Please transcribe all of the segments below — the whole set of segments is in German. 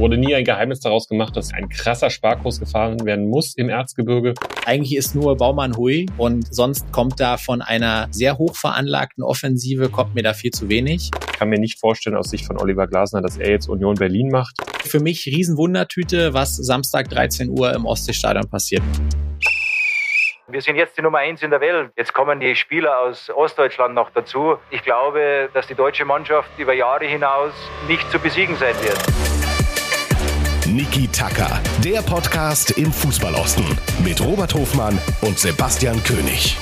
wurde nie ein Geheimnis daraus gemacht, dass ein krasser Sparkurs gefahren werden muss im Erzgebirge. Eigentlich ist nur Baumann Hui und sonst kommt da von einer sehr hoch veranlagten Offensive, kommt mir da viel zu wenig. Ich kann mir nicht vorstellen aus Sicht von Oliver Glasner, dass er jetzt Union Berlin macht. Für mich Riesenwundertüte, was Samstag 13 Uhr im Ostseestadion passiert. Wir sind jetzt die Nummer eins in der Welt. Jetzt kommen die Spieler aus Ostdeutschland noch dazu. Ich glaube, dass die deutsche Mannschaft über Jahre hinaus nicht zu besiegen sein wird. Niki Tacker, der Podcast im Fußballosten mit Robert Hofmann und Sebastian König.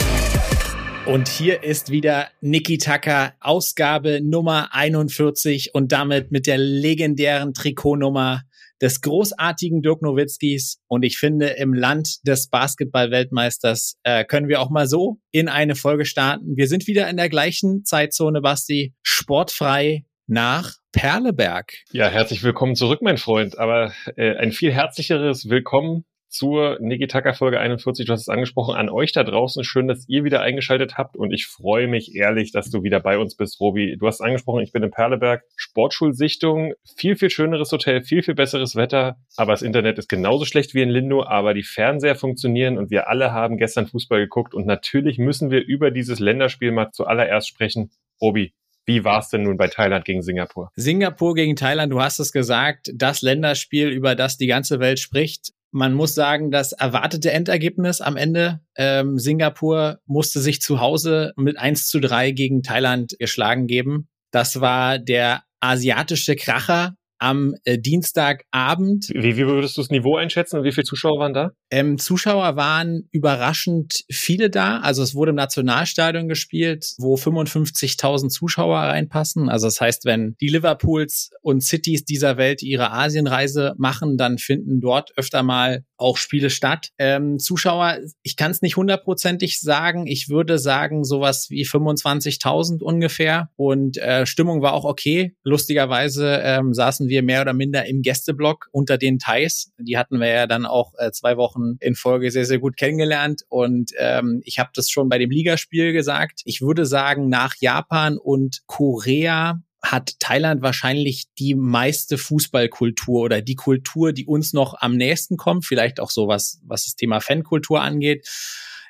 Und hier ist wieder Niki Tacker, Ausgabe Nummer 41 und damit mit der legendären Trikotnummer des großartigen Dirk Nowitzkis. Und ich finde, im Land des Basketball-Weltmeisters äh, können wir auch mal so in eine Folge starten. Wir sind wieder in der gleichen Zeitzone, Basti. Sportfrei nach Perleberg. Ja, herzlich willkommen zurück, mein Freund. Aber äh, ein viel herzlicheres Willkommen zur Nigitaka Folge 41. Du hast es angesprochen an euch da draußen. Schön, dass ihr wieder eingeschaltet habt und ich freue mich ehrlich, dass du wieder bei uns bist, Robi. Du hast angesprochen, ich bin in Perleberg. Sportschulsichtung, viel, viel schöneres Hotel, viel, viel besseres Wetter, aber das Internet ist genauso schlecht wie in Lindo, aber die Fernseher funktionieren und wir alle haben gestern Fußball geguckt und natürlich müssen wir über dieses Länderspiel mal zuallererst sprechen. Robi, wie war es denn nun bei Thailand gegen Singapur? Singapur gegen Thailand, du hast es gesagt, das Länderspiel, über das die ganze Welt spricht. Man muss sagen, das erwartete Endergebnis am Ende, ähm, Singapur musste sich zu Hause mit 1 zu 3 gegen Thailand geschlagen geben. Das war der asiatische Kracher am äh, Dienstagabend. Wie, wie würdest du das Niveau einschätzen und wie viele Zuschauer waren da? Ähm, Zuschauer waren überraschend viele da. Also es wurde im Nationalstadion gespielt, wo 55.000 Zuschauer reinpassen. Also das heißt, wenn die Liverpools und Cities dieser Welt ihre Asienreise machen, dann finden dort öfter mal auch Spiele statt. Ähm, Zuschauer, ich kann es nicht hundertprozentig sagen. Ich würde sagen sowas wie 25.000 ungefähr. Und äh, Stimmung war auch okay. Lustigerweise ähm, saßen wir mehr oder minder im Gästeblock unter den Thais. Die hatten wir ja dann auch äh, zwei Wochen in Folge sehr, sehr gut kennengelernt. Und ähm, ich habe das schon bei dem Ligaspiel gesagt. Ich würde sagen, nach Japan und Korea hat Thailand wahrscheinlich die meiste Fußballkultur oder die Kultur, die uns noch am nächsten kommt, vielleicht auch sowas, was das Thema Fankultur angeht.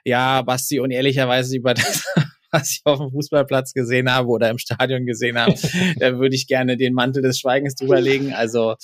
Ja, Basti, und ehrlicherweise über das, was ich auf dem Fußballplatz gesehen habe oder im Stadion gesehen habe, da würde ich gerne den Mantel des Schweigens drüberlegen. Also,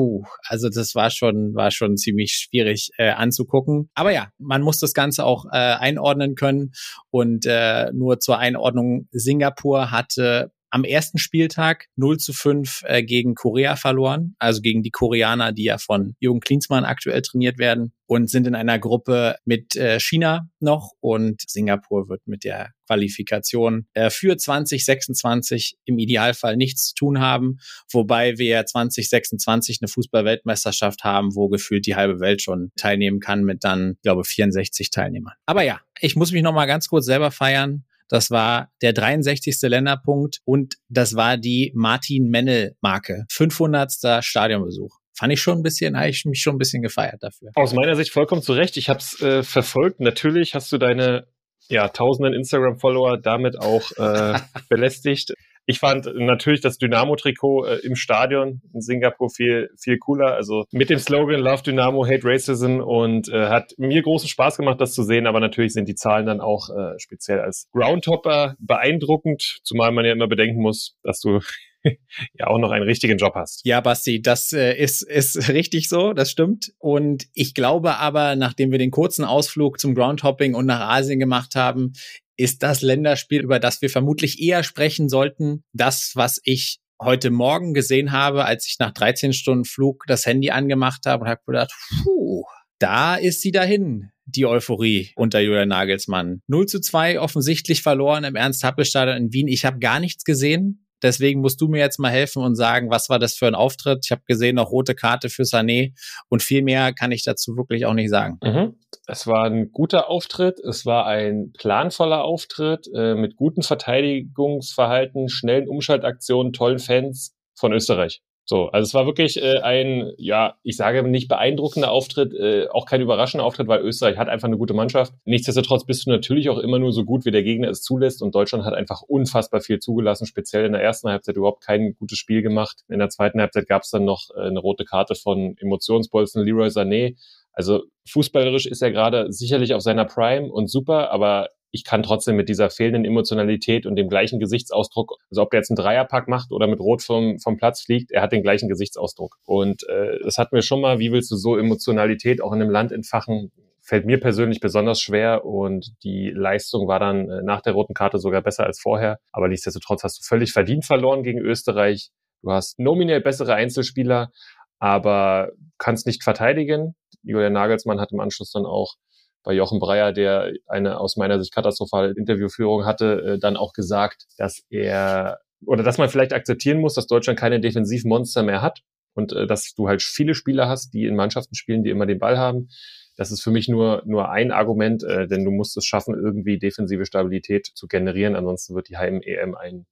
puh, also das war schon, war schon ziemlich schwierig äh, anzugucken. Aber ja, man muss das Ganze auch äh, einordnen können. Und äh, nur zur Einordnung, Singapur hatte am ersten Spieltag 0 zu 5 äh, gegen Korea verloren, also gegen die Koreaner, die ja von Jürgen Klinsmann aktuell trainiert werden und sind in einer Gruppe mit äh, China noch und Singapur wird mit der Qualifikation äh, für 2026 im Idealfall nichts zu tun haben, wobei wir 2026 eine Fußballweltmeisterschaft haben, wo gefühlt die halbe Welt schon teilnehmen kann mit dann, glaube, 64 Teilnehmern. Aber ja, ich muss mich noch mal ganz kurz selber feiern. Das war der 63. Länderpunkt und das war die Martin Mennel Marke. 500. Stadionbesuch. Fand ich schon ein bisschen, habe ich mich schon ein bisschen gefeiert dafür. Aus meiner Sicht vollkommen zu Recht. Ich habe es äh, verfolgt. Natürlich hast du deine ja, tausenden Instagram-Follower damit auch äh, belästigt. Ich fand natürlich das Dynamo-Trikot äh, im Stadion in Singapur viel, viel cooler. Also mit dem Slogan Love Dynamo, Hate Racism und äh, hat mir großen Spaß gemacht, das zu sehen. Aber natürlich sind die Zahlen dann auch äh, speziell als Groundhopper beeindruckend, zumal man ja immer bedenken muss, dass du ja auch noch einen richtigen Job hast. Ja, Basti, das äh, ist, ist richtig so, das stimmt. Und ich glaube aber, nachdem wir den kurzen Ausflug zum Groundhopping und nach Asien gemacht haben, ist das Länderspiel, über das wir vermutlich eher sprechen sollten, das, was ich heute Morgen gesehen habe, als ich nach 13 Stunden Flug das Handy angemacht habe und habe gedacht, puh, da ist sie dahin, die Euphorie unter Julian Nagelsmann. 0 zu 2 offensichtlich verloren im Ernst-Happel-Stadion in Wien. Ich habe gar nichts gesehen. Deswegen musst du mir jetzt mal helfen und sagen, was war das für ein Auftritt? Ich habe gesehen, noch rote Karte für Sané und viel mehr kann ich dazu wirklich auch nicht sagen. Mhm. Es war ein guter Auftritt, es war ein planvoller Auftritt äh, mit gutem Verteidigungsverhalten, schnellen Umschaltaktionen, tollen Fans von Österreich. So, also es war wirklich äh, ein, ja, ich sage nicht beeindruckender Auftritt, äh, auch kein überraschender Auftritt, weil Österreich hat einfach eine gute Mannschaft. Nichtsdestotrotz bist du natürlich auch immer nur so gut, wie der Gegner es zulässt und Deutschland hat einfach unfassbar viel zugelassen, speziell in der ersten Halbzeit überhaupt kein gutes Spiel gemacht. In der zweiten Halbzeit gab es dann noch äh, eine rote Karte von Emotionsbolzen Leroy Sané. Also fußballerisch ist er gerade sicherlich auf seiner Prime und super, aber ich kann trotzdem mit dieser fehlenden Emotionalität und dem gleichen Gesichtsausdruck, also ob der jetzt einen Dreierpack macht oder mit Rot vom, vom Platz fliegt, er hat den gleichen Gesichtsausdruck. Und äh, das hatten wir schon mal, wie willst du so Emotionalität auch in einem Land entfachen? Fällt mir persönlich besonders schwer und die Leistung war dann äh, nach der roten Karte sogar besser als vorher. Aber nichtsdestotrotz hast du völlig verdient verloren gegen Österreich. Du hast nominell bessere Einzelspieler, aber kannst nicht verteidigen. Julian Nagelsmann hat im Anschluss dann auch bei Jochen Breyer, der eine aus meiner Sicht katastrophale Interviewführung hatte, äh, dann auch gesagt, dass er oder dass man vielleicht akzeptieren muss, dass Deutschland keine Defensivmonster mehr hat und äh, dass du halt viele Spieler hast, die in Mannschaften spielen, die immer den Ball haben. Das ist für mich nur nur ein Argument, äh, denn du musst es schaffen, irgendwie defensive Stabilität zu generieren. Ansonsten wird die Heim-EM ein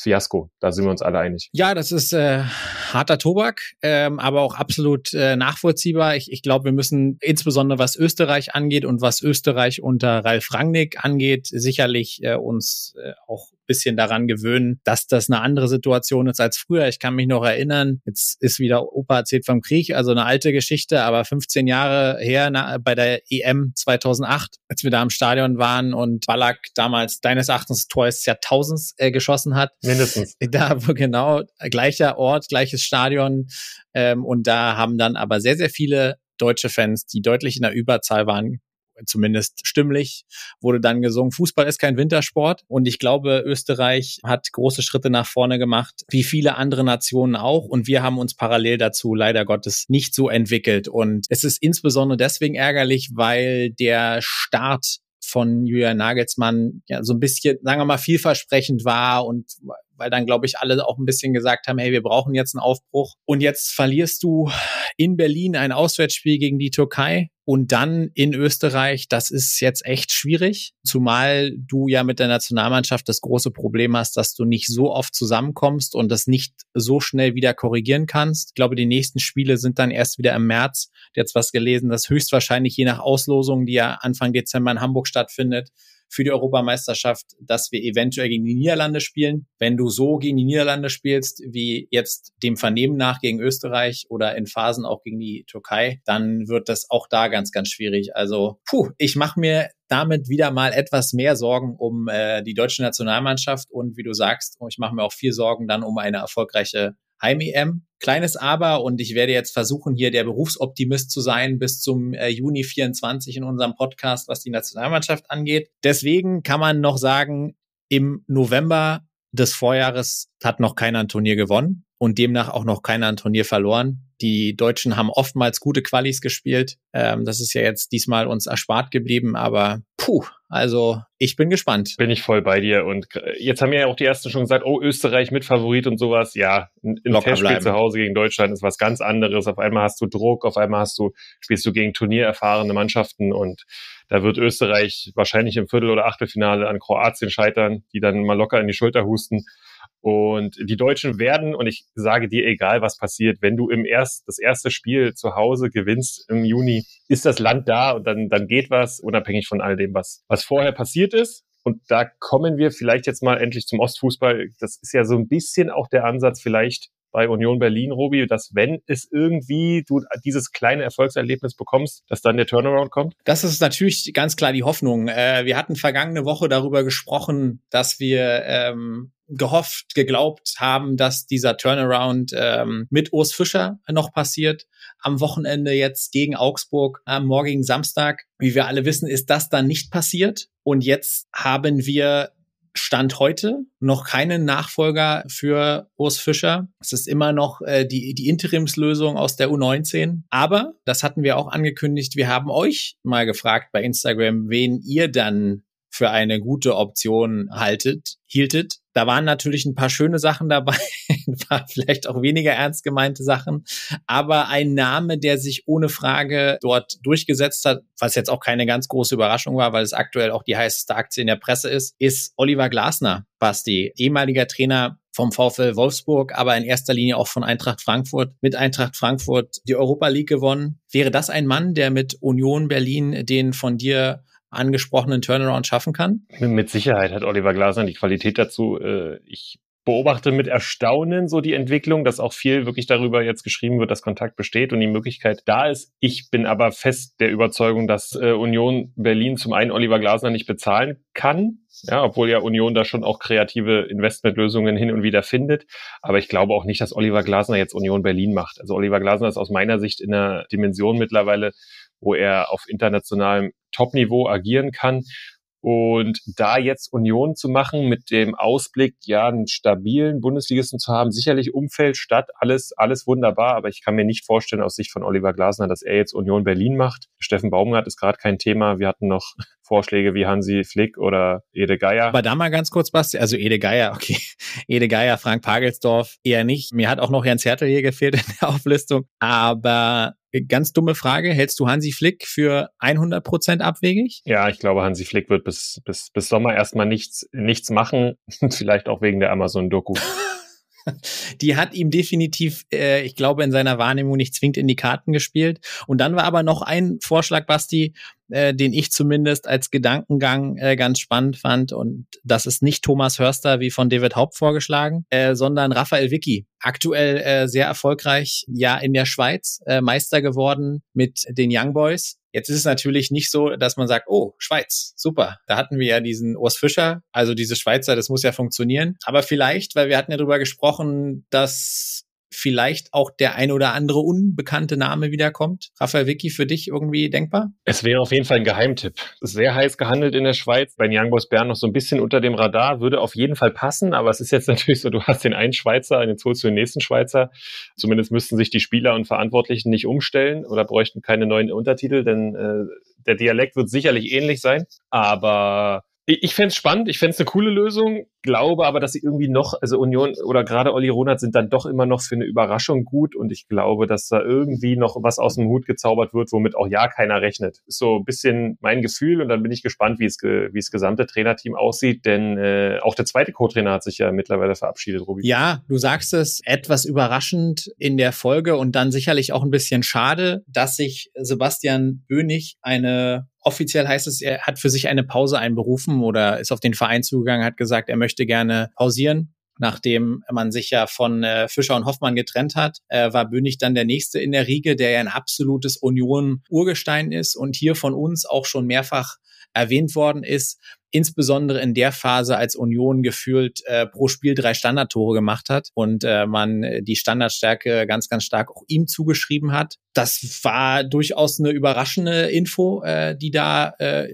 Fiasko. Da sind wir uns alle einig. Ja, das ist äh, harter Tobak, ähm, aber auch absolut äh, nachvollziehbar. Ich, ich glaube, wir müssen insbesondere was Österreich angeht und was Österreich unter Ralf Rangnick angeht, sicherlich äh, uns äh, auch bisschen daran gewöhnen, dass das eine andere Situation ist als früher. Ich kann mich noch erinnern, jetzt ist wieder Opa erzählt vom Krieg, also eine alte Geschichte, aber 15 Jahre her na, bei der EM 2008, als wir da im Stadion waren und Ballack damals deines Erachtens Tor des Jahrtausends äh, geschossen hat. Mindestens. Da genau, gleicher Ort, gleiches Stadion ähm, und da haben dann aber sehr, sehr viele deutsche Fans, die deutlich in der Überzahl waren, zumindest stimmlich, wurde dann gesungen, Fußball ist kein Wintersport. Und ich glaube, Österreich hat große Schritte nach vorne gemacht, wie viele andere Nationen auch. Und wir haben uns parallel dazu leider Gottes nicht so entwickelt. Und es ist insbesondere deswegen ärgerlich, weil der Start von Julian Nagelsmann ja so ein bisschen, sagen wir mal, vielversprechend war und weil dann, glaube ich, alle auch ein bisschen gesagt haben, hey, wir brauchen jetzt einen Aufbruch. Und jetzt verlierst du in Berlin ein Auswärtsspiel gegen die Türkei und dann in Österreich. Das ist jetzt echt schwierig, zumal du ja mit der Nationalmannschaft das große Problem hast, dass du nicht so oft zusammenkommst und das nicht so schnell wieder korrigieren kannst. Ich glaube, die nächsten Spiele sind dann erst wieder im März. Jetzt was gelesen, dass höchstwahrscheinlich je nach Auslosung, die ja Anfang Dezember in Hamburg stattfindet, für die Europameisterschaft, dass wir eventuell gegen die Niederlande spielen. Wenn du so gegen die Niederlande spielst, wie jetzt dem Vernehmen nach gegen Österreich oder in Phasen auch gegen die Türkei, dann wird das auch da ganz, ganz schwierig. Also, puh, ich mache mir damit wieder mal etwas mehr Sorgen um äh, die deutsche Nationalmannschaft und wie du sagst, ich mache mir auch viel Sorgen dann um eine erfolgreiche Heim-EM. Kleines Aber und ich werde jetzt versuchen, hier der Berufsoptimist zu sein bis zum äh, Juni 24 in unserem Podcast, was die Nationalmannschaft angeht. Deswegen kann man noch sagen, im November des Vorjahres hat noch keiner ein Turnier gewonnen und demnach auch noch keiner ein Turnier verloren. Die Deutschen haben oftmals gute Qualis gespielt. Ähm, das ist ja jetzt diesmal uns erspart geblieben, aber puh, also ich bin gespannt. Bin ich voll bei dir. Und jetzt haben ja auch die ersten schon gesagt, oh, Österreich mit Favorit und sowas. Ja, ein Testspiel zu Hause gegen Deutschland ist was ganz anderes. Auf einmal hast du Druck, auf einmal hast du, spielst du gegen turniererfahrene Mannschaften und da wird Österreich wahrscheinlich im Viertel- oder Achtelfinale an Kroatien scheitern, die dann mal locker in die Schulter husten. Und die Deutschen werden, und ich sage dir, egal was passiert, wenn du im erst, das erste Spiel zu Hause gewinnst im Juni, ist das Land da und dann, dann geht was, unabhängig von all dem, was, was vorher passiert ist. Und da kommen wir vielleicht jetzt mal endlich zum Ostfußball. Das ist ja so ein bisschen auch der Ansatz vielleicht bei Union Berlin, Robi, dass wenn es irgendwie du dieses kleine Erfolgserlebnis bekommst, dass dann der Turnaround kommt? Das ist natürlich ganz klar die Hoffnung. Äh, wir hatten vergangene Woche darüber gesprochen, dass wir ähm, gehofft, geglaubt haben, dass dieser Turnaround ähm, mit Urs Fischer noch passiert. Am Wochenende jetzt gegen Augsburg, am morgigen Samstag. Wie wir alle wissen, ist das dann nicht passiert. Und jetzt haben wir Stand heute noch keinen Nachfolger für Urs Fischer. Es ist immer noch äh, die, die Interimslösung aus der U19. Aber, das hatten wir auch angekündigt, wir haben euch mal gefragt bei Instagram, wen ihr dann für eine gute Option haltet, hieltet. Da waren natürlich ein paar schöne Sachen dabei, war vielleicht auch weniger ernst gemeinte Sachen, aber ein Name, der sich ohne Frage dort durchgesetzt hat, was jetzt auch keine ganz große Überraschung war, weil es aktuell auch die heißeste Aktie in der Presse ist, ist Oliver Glasner, Basti, ehemaliger Trainer vom VfL Wolfsburg, aber in erster Linie auch von Eintracht Frankfurt, mit Eintracht Frankfurt die Europa League gewonnen. Wäre das ein Mann, der mit Union Berlin den von dir angesprochenen Turnaround schaffen kann? Mit Sicherheit hat Oliver Glasner die Qualität dazu. Äh, ich beobachte mit Erstaunen so die Entwicklung, dass auch viel wirklich darüber jetzt geschrieben wird, dass Kontakt besteht und die Möglichkeit da ist. Ich bin aber fest der Überzeugung, dass äh, Union Berlin zum einen Oliver Glasner nicht bezahlen kann, ja, obwohl ja Union da schon auch kreative Investmentlösungen hin und wieder findet. Aber ich glaube auch nicht, dass Oliver Glasner jetzt Union Berlin macht. Also Oliver Glasner ist aus meiner Sicht in einer Dimension mittlerweile, wo er auf internationalem Topniveau agieren kann. Und da jetzt Union zu machen mit dem Ausblick, ja, einen stabilen Bundesligisten zu haben, sicherlich Umfeld, Stadt, alles, alles wunderbar, aber ich kann mir nicht vorstellen aus Sicht von Oliver Glasner, dass er jetzt Union Berlin macht. Steffen Baumgart ist gerade kein Thema. Wir hatten noch Vorschläge wie Hansi Flick oder Ede Geier. Aber da mal ganz kurz, Basti, also Ede Geier, okay. Ede Geier, Frank Pagelsdorf eher nicht. Mir hat auch noch Jens Hertel hier gefehlt in der Auflistung. Aber Ganz dumme Frage. Hältst du Hansi Flick für 100 Prozent abwegig? Ja, ich glaube, Hansi Flick wird bis, bis, bis Sommer erstmal nichts, nichts machen. Vielleicht auch wegen der Amazon-Doku. die hat ihm definitiv, äh, ich glaube, in seiner Wahrnehmung nicht zwingend in die Karten gespielt. Und dann war aber noch ein Vorschlag, Basti, äh, den ich zumindest als Gedankengang äh, ganz spannend fand. Und das ist nicht Thomas Hörster wie von David Haupt vorgeschlagen, äh, sondern Raphael Vicky. Aktuell äh, sehr erfolgreich, ja, in der Schweiz, äh, Meister geworden mit den Young Boys. Jetzt ist es natürlich nicht so, dass man sagt, oh, Schweiz, super. Da hatten wir ja diesen Urs Fischer, also diese Schweizer, das muss ja funktionieren. Aber vielleicht, weil wir hatten ja darüber gesprochen, dass vielleicht auch der ein oder andere unbekannte Name wiederkommt? Raphael Vicky, für dich irgendwie denkbar? Es wäre auf jeden Fall ein Geheimtipp. Sehr heiß gehandelt in der Schweiz. Bei Young Boys Bern noch so ein bisschen unter dem Radar, würde auf jeden Fall passen, aber es ist jetzt natürlich so, du hast den einen Schweizer, jetzt holst du den nächsten Schweizer. Zumindest müssten sich die Spieler und Verantwortlichen nicht umstellen oder bräuchten keine neuen Untertitel, denn äh, der Dialekt wird sicherlich ähnlich sein, aber ich fände es spannend, ich fände es eine coole Lösung, glaube aber, dass sie irgendwie noch, also Union oder gerade Olli Ronert sind dann doch immer noch für eine Überraschung gut und ich glaube, dass da irgendwie noch was aus dem Hut gezaubert wird, womit auch ja keiner rechnet. Ist so ein bisschen mein Gefühl und dann bin ich gespannt, wie es, wie es gesamte Trainerteam aussieht, denn äh, auch der zweite Co-Trainer hat sich ja mittlerweile verabschiedet, Robi. Ja, du sagst es, etwas überraschend in der Folge und dann sicherlich auch ein bisschen schade, dass sich Sebastian Bönig eine offiziell heißt es, er hat für sich eine Pause einberufen oder ist auf den Verein zugegangen, hat gesagt, er möchte gerne pausieren. Nachdem man sich ja von äh, Fischer und Hoffmann getrennt hat, äh, war Bönig dann der nächste in der Riege, der ja ein absolutes Union-Urgestein ist und hier von uns auch schon mehrfach erwähnt worden ist, insbesondere in der Phase, als Union gefühlt äh, pro Spiel drei Standardtore gemacht hat und äh, man die Standardstärke ganz, ganz stark auch ihm zugeschrieben hat. Das war durchaus eine überraschende Info, äh, die da äh,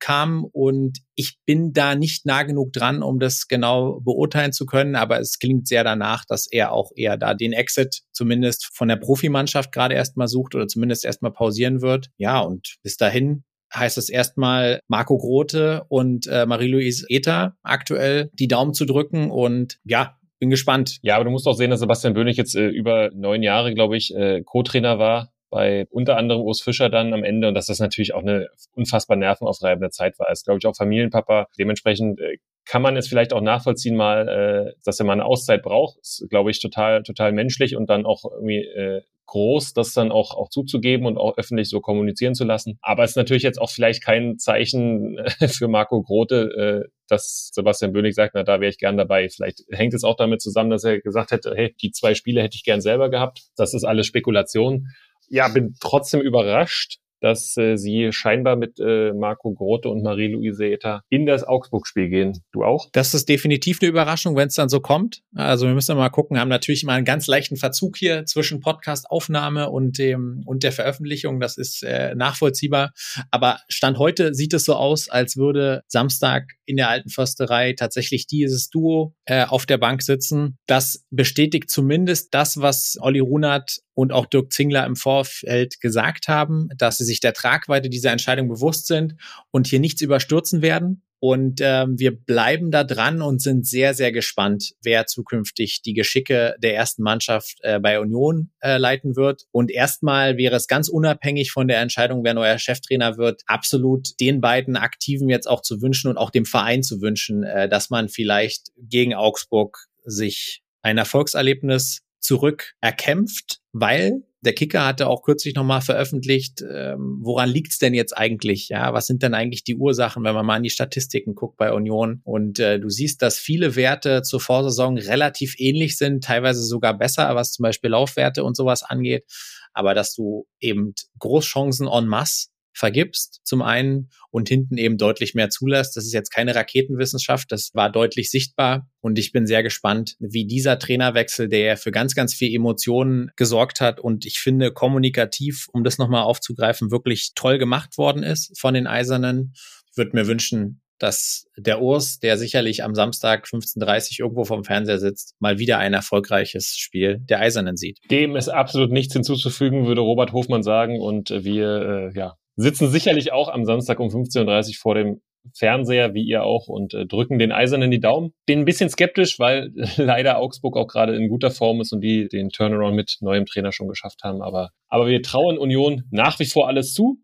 kam und ich bin da nicht nah genug dran, um das genau beurteilen zu können, aber es klingt sehr danach, dass er auch eher da den Exit zumindest von der Profimannschaft gerade erstmal sucht oder zumindest erstmal pausieren wird. Ja, und bis dahin heißt es erstmal Marco Grote und äh, Marie-Louise Ether aktuell die Daumen zu drücken und ja, bin gespannt. Ja, aber du musst auch sehen, dass Sebastian Bönig jetzt äh, über neun Jahre, glaube ich, äh, Co-Trainer war bei unter anderem Urs Fischer dann am Ende und dass das natürlich auch eine unfassbar nervenaufreibende Zeit war. Ist, glaube ich, auch Familienpapa. Dementsprechend äh, kann man es vielleicht auch nachvollziehen mal, äh, dass er mal eine Auszeit braucht. Ist, glaube ich, total, total menschlich und dann auch irgendwie äh, groß, das dann auch, auch zuzugeben und auch öffentlich so kommunizieren zu lassen. Aber es ist natürlich jetzt auch vielleicht kein Zeichen äh, für Marco Grote, äh, dass Sebastian Bönig sagt, na, da wäre ich gern dabei. Vielleicht hängt es auch damit zusammen, dass er gesagt hätte, hey, die zwei Spiele hätte ich gern selber gehabt. Das ist alles Spekulation. Ja, bin trotzdem überrascht, dass äh, sie scheinbar mit äh, Marco Grote und Marie-Louise Ether in das Augsburg-Spiel gehen. Du auch? Das ist definitiv eine Überraschung, wenn es dann so kommt. Also wir müssen mal gucken, haben natürlich immer einen ganz leichten Verzug hier zwischen Podcast-Aufnahme und dem und der Veröffentlichung. Das ist äh, nachvollziehbar. Aber Stand heute sieht es so aus, als würde Samstag in der alten Försterei tatsächlich dieses Duo äh, auf der Bank sitzen. Das bestätigt zumindest das, was Olli Runert und auch Dirk Zingler im Vorfeld gesagt haben, dass sie sich der Tragweite dieser Entscheidung bewusst sind und hier nichts überstürzen werden. Und ähm, wir bleiben da dran und sind sehr, sehr gespannt, wer zukünftig die Geschicke der ersten Mannschaft äh, bei Union äh, leiten wird. Und erstmal wäre es ganz unabhängig von der Entscheidung, wer neuer Cheftrainer wird, absolut den beiden Aktiven jetzt auch zu wünschen und auch dem Verein zu wünschen, äh, dass man vielleicht gegen Augsburg sich ein Erfolgserlebnis zurück erkämpft, weil der Kicker hatte auch kürzlich nochmal veröffentlicht, ähm, woran liegt's denn jetzt eigentlich? Ja, was sind denn eigentlich die Ursachen, wenn man mal in die Statistiken guckt bei Union? Und äh, du siehst, dass viele Werte zur Vorsaison relativ ähnlich sind, teilweise sogar besser, was zum Beispiel Laufwerte und sowas angeht. Aber dass du eben Großchancen en masse vergibst, zum einen, und hinten eben deutlich mehr zulässt. Das ist jetzt keine Raketenwissenschaft, das war deutlich sichtbar. Und ich bin sehr gespannt, wie dieser Trainerwechsel, der für ganz, ganz viel Emotionen gesorgt hat und ich finde kommunikativ, um das nochmal aufzugreifen, wirklich toll gemacht worden ist von den Eisernen. Würde mir wünschen, dass der Urs, der sicherlich am Samstag 15.30 irgendwo vom Fernseher sitzt, mal wieder ein erfolgreiches Spiel der Eisernen sieht. Dem ist absolut nichts hinzuzufügen, würde Robert Hofmann sagen. Und wir äh, ja, sitzen sicherlich auch am Samstag um 15.30 Uhr vor dem Fernseher, wie ihr auch, und äh, drücken den Eisernen die Daumen. Bin ein bisschen skeptisch, weil leider Augsburg auch gerade in guter Form ist und die den Turnaround mit neuem Trainer schon geschafft haben. Aber, aber wir trauen Union nach wie vor alles zu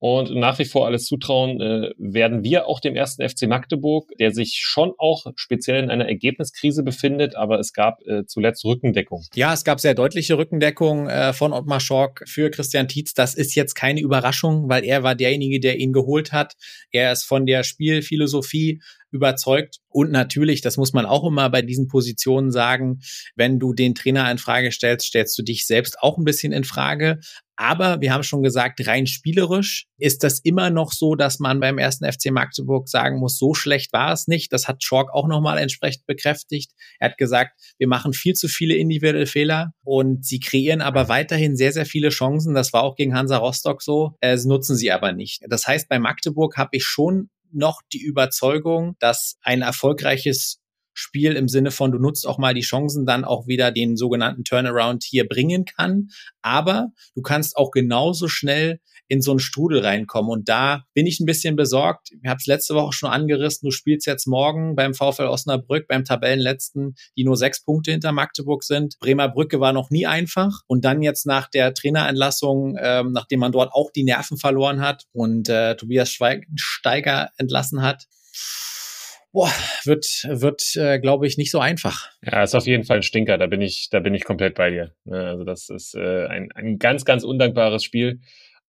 und nach wie vor alles zutrauen, äh, werden wir auch dem ersten FC Magdeburg, der sich schon auch speziell in einer Ergebniskrise befindet, aber es gab äh, zuletzt Rückendeckung. Ja, es gab sehr deutliche Rückendeckung äh, von Ottmar Schork für Christian Tietz. Das ist jetzt keine Überraschung, weil er war derjenige, der ihn geholt hat. Er ist von der Spielphilosophie überzeugt. Und natürlich, das muss man auch immer bei diesen Positionen sagen, wenn du den Trainer in Frage stellst, stellst du dich selbst auch ein bisschen in Frage. Aber wir haben schon gesagt, rein spielerisch ist das immer noch so, dass man beim ersten FC Magdeburg sagen muss, so schlecht war es nicht. Das hat Schork auch nochmal entsprechend bekräftigt. Er hat gesagt, wir machen viel zu viele individuelle Fehler und sie kreieren aber weiterhin sehr, sehr viele Chancen. Das war auch gegen Hansa Rostock so. Es nutzen sie aber nicht. Das heißt, bei Magdeburg habe ich schon noch die Überzeugung, dass ein erfolgreiches Spiel im Sinne von, du nutzt auch mal die Chancen, dann auch wieder den sogenannten Turnaround hier bringen kann. Aber du kannst auch genauso schnell in so einen Strudel reinkommen. Und da bin ich ein bisschen besorgt. Ich habe es letzte Woche schon angerissen. Du spielst jetzt morgen beim VfL Osnabrück, beim Tabellenletzten, die nur sechs Punkte hinter Magdeburg sind. Bremer Brücke war noch nie einfach. Und dann jetzt nach der Trainerentlassung, ähm, nachdem man dort auch die Nerven verloren hat und äh, Tobias Schweinsteiger entlassen hat, boah, wird, wird, äh, glaube ich, nicht so einfach. Ja, ist auf jeden Fall ein Stinker. Da bin ich, da bin ich komplett bei dir. Ne, also das ist äh, ein, ein ganz, ganz undankbares Spiel.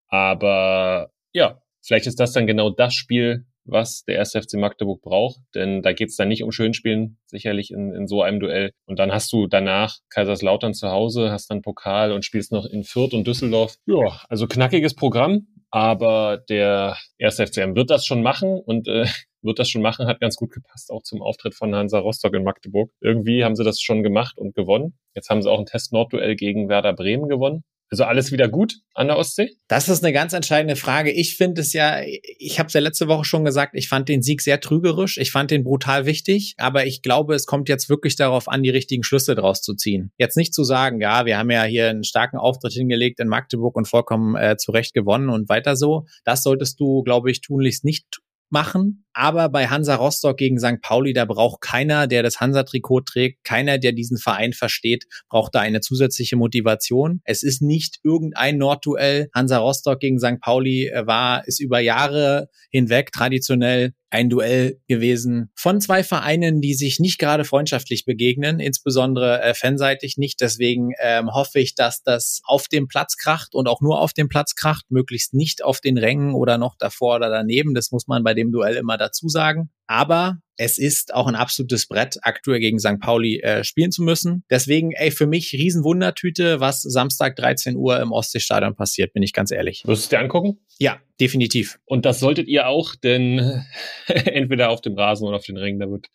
Aber ja, vielleicht ist das dann genau das Spiel, was der erste FC Magdeburg braucht, denn da geht's dann nicht um Schönspielen, sicherlich in, in so einem Duell. Und dann hast du danach Kaiserslautern zu Hause, hast dann Pokal und spielst noch in Fürth und Düsseldorf. Ja, also knackiges Programm, aber der erste FCM wird das schon machen und äh, wird das schon machen, hat ganz gut gepasst, auch zum Auftritt von Hansa Rostock in Magdeburg. Irgendwie haben sie das schon gemacht und gewonnen. Jetzt haben sie auch ein Test-Nordduell gegen Werder Bremen gewonnen. Also alles wieder gut an der Ostsee? Das ist eine ganz entscheidende Frage. Ich finde es ja, ich habe es ja letzte Woche schon gesagt, ich fand den Sieg sehr trügerisch. Ich fand den brutal wichtig, aber ich glaube, es kommt jetzt wirklich darauf an, die richtigen Schlüsse draus zu ziehen. Jetzt nicht zu sagen, ja, wir haben ja hier einen starken Auftritt hingelegt in Magdeburg und vollkommen äh, zurecht gewonnen und weiter so. Das solltest du, glaube ich, tunlichst nicht machen. Aber bei Hansa Rostock gegen St. Pauli, da braucht keiner, der das Hansa-Trikot trägt, keiner, der diesen Verein versteht, braucht da eine zusätzliche Motivation. Es ist nicht irgendein Nordduell. Hansa Rostock gegen St. Pauli äh, war, ist über Jahre hinweg traditionell ein Duell gewesen von zwei Vereinen, die sich nicht gerade freundschaftlich begegnen, insbesondere äh, fanseitig nicht. Deswegen ähm, hoffe ich, dass das auf dem Platz kracht und auch nur auf dem Platz kracht, möglichst nicht auf den Rängen oder noch davor oder daneben. Das muss man bei dem Duell immer dazu sagen. Aber es ist auch ein absolutes Brett, aktuell gegen St. Pauli äh, spielen zu müssen. Deswegen, ey, für mich Riesenwundertüte, was Samstag 13 Uhr im Ostseestadion passiert, bin ich ganz ehrlich. Wirst du es dir angucken? Ja, definitiv. Und das solltet ihr auch, denn entweder auf dem Rasen oder auf den Rängen, da wird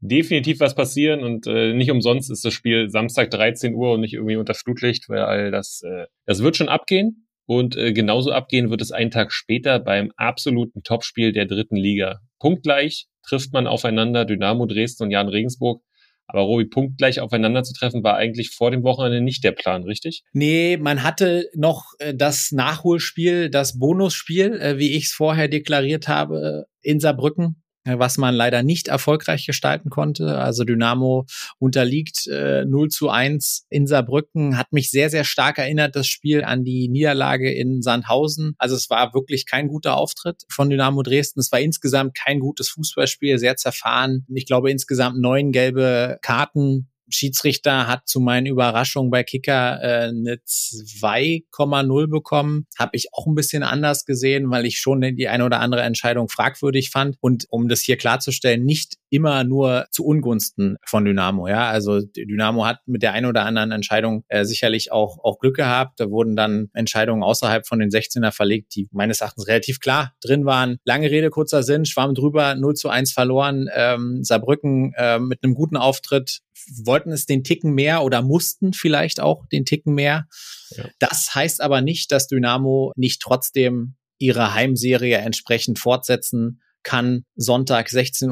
definitiv was passieren und äh, nicht umsonst ist das Spiel Samstag 13 Uhr und nicht irgendwie unter Flutlicht, weil das, äh, das wird schon abgehen. Und äh, genauso abgehen wird es einen Tag später beim absoluten Topspiel der dritten Liga. Punktgleich trifft man aufeinander Dynamo Dresden und Jan Regensburg. Aber Robi, punktgleich aufeinander zu treffen, war eigentlich vor dem Wochenende nicht der Plan, richtig? Nee, man hatte noch äh, das Nachholspiel, das Bonusspiel, äh, wie ich es vorher deklariert habe, in Saarbrücken was man leider nicht erfolgreich gestalten konnte. Also Dynamo unterliegt äh, 0 zu 1 in Saarbrücken, hat mich sehr, sehr stark erinnert, das Spiel an die Niederlage in Sandhausen. Also es war wirklich kein guter Auftritt von Dynamo Dresden. Es war insgesamt kein gutes Fußballspiel, sehr zerfahren. Ich glaube insgesamt neun gelbe Karten Schiedsrichter hat zu meinen Überraschungen bei Kicker äh, eine 2,0 bekommen. Habe ich auch ein bisschen anders gesehen, weil ich schon die eine oder andere Entscheidung fragwürdig fand. Und um das hier klarzustellen, nicht immer nur zu Ungunsten von Dynamo. Ja, also Dynamo hat mit der einen oder anderen Entscheidung äh, sicherlich auch, auch Glück gehabt. Da wurden dann Entscheidungen außerhalb von den 16er verlegt, die meines Erachtens relativ klar drin waren. Lange Rede, kurzer Sinn, schwamm drüber, 0 zu 1 verloren. Ähm, Saarbrücken äh, mit einem guten Auftritt wollten es den Ticken mehr oder mussten vielleicht auch den Ticken mehr. Ja. Das heißt aber nicht, dass Dynamo nicht trotzdem ihre Heimserie entsprechend fortsetzen kann Sonntag 16.30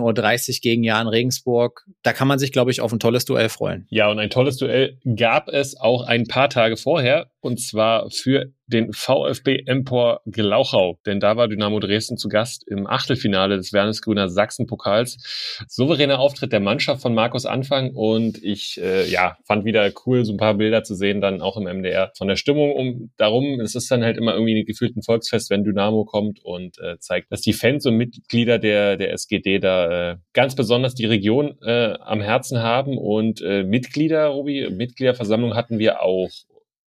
Uhr gegen Jan Regensburg. Da kann man sich, glaube ich, auf ein tolles Duell freuen. Ja, und ein tolles Duell gab es auch ein paar Tage vorher, und zwar für den VfB Empor Glauchau, denn da war Dynamo Dresden zu Gast im Achtelfinale des Wernesgrüner Sachsen-Pokals. Souveräner Auftritt der Mannschaft von Markus Anfang und ich äh, ja, fand wieder cool, so ein paar Bilder zu sehen, dann auch im MDR von der Stimmung um darum. Es ist dann halt immer irgendwie ein gefühlten Volksfest, wenn Dynamo kommt und äh, zeigt, dass die Fans und Mitglieder der, der SGD da äh, ganz besonders die Region äh, am Herzen haben und äh, Mitglieder, Robi, Mitgliederversammlung hatten wir auch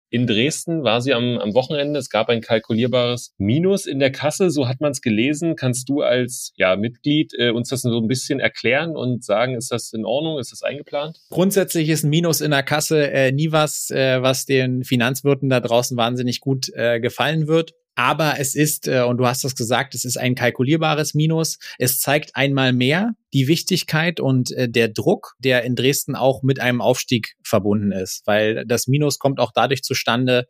in Dresden war sie am, am Wochenende. Es gab ein kalkulierbares Minus in der Kasse, so hat man es gelesen. Kannst du als ja, Mitglied äh, uns das so ein bisschen erklären und sagen, ist das in Ordnung, ist das eingeplant? Grundsätzlich ist ein Minus in der Kasse äh, nie was, äh, was den Finanzwirten da draußen wahnsinnig gut äh, gefallen wird. Aber es ist, äh, und du hast das gesagt, es ist ein kalkulierbares Minus. Es zeigt einmal mehr die Wichtigkeit und äh, der Druck, der in Dresden auch mit einem Aufstieg verbunden ist, weil das Minus kommt auch dadurch zustande,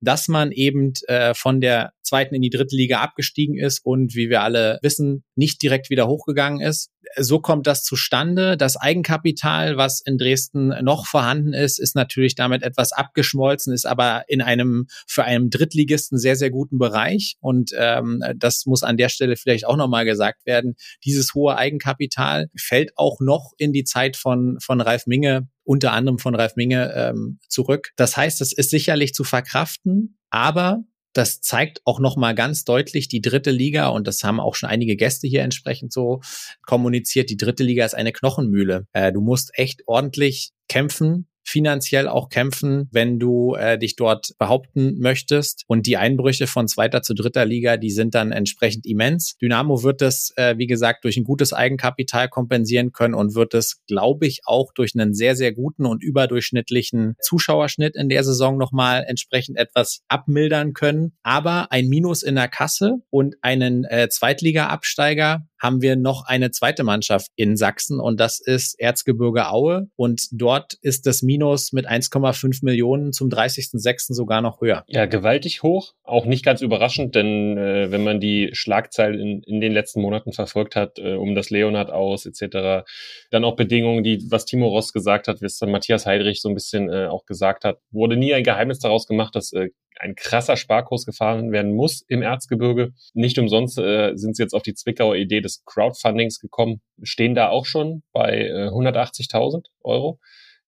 dass man eben äh, von der zweiten in die dritte Liga abgestiegen ist und wie wir alle wissen, nicht direkt wieder hochgegangen ist. So kommt das zustande. Das Eigenkapital, was in Dresden noch vorhanden ist, ist natürlich damit etwas abgeschmolzen, ist aber in einem für einen Drittligisten sehr, sehr guten Bereich. Und ähm, das muss an der Stelle vielleicht auch nochmal gesagt werden. Dieses hohe Eigenkapital fällt auch noch in die Zeit von, von Ralf Minge unter anderem von Ralf Minge ähm, zurück. Das heißt, es ist sicherlich zu verkraften, aber das zeigt auch nochmal ganz deutlich die dritte Liga und das haben auch schon einige Gäste hier entsprechend so kommuniziert. Die dritte Liga ist eine Knochenmühle. Äh, du musst echt ordentlich kämpfen, finanziell auch kämpfen, wenn du äh, dich dort behaupten möchtest. Und die Einbrüche von zweiter zu dritter Liga, die sind dann entsprechend immens. Dynamo wird das, äh, wie gesagt, durch ein gutes Eigenkapital kompensieren können und wird es, glaube ich, auch durch einen sehr, sehr guten und überdurchschnittlichen Zuschauerschnitt in der Saison nochmal entsprechend etwas abmildern können. Aber ein Minus in der Kasse und einen äh, Zweitliga-Absteiger haben wir noch eine zweite Mannschaft in Sachsen und das ist Erzgebirge Aue und dort ist das Minus mit 1,5 Millionen zum 30.06. sogar noch höher. Ja, gewaltig hoch. Auch nicht ganz überraschend, denn äh, wenn man die Schlagzeilen in, in den letzten Monaten verfolgt hat, äh, um das Leonard aus etc., dann auch Bedingungen, die, was Timo Ross gesagt hat, es dann Matthias Heidrich so ein bisschen äh, auch gesagt hat, wurde nie ein Geheimnis daraus gemacht, dass äh, ein krasser Sparkurs gefahren werden muss im Erzgebirge. Nicht umsonst äh, sind sie jetzt auf die Zwickauer Idee des Crowdfundings gekommen, stehen da auch schon bei äh, 180.000 Euro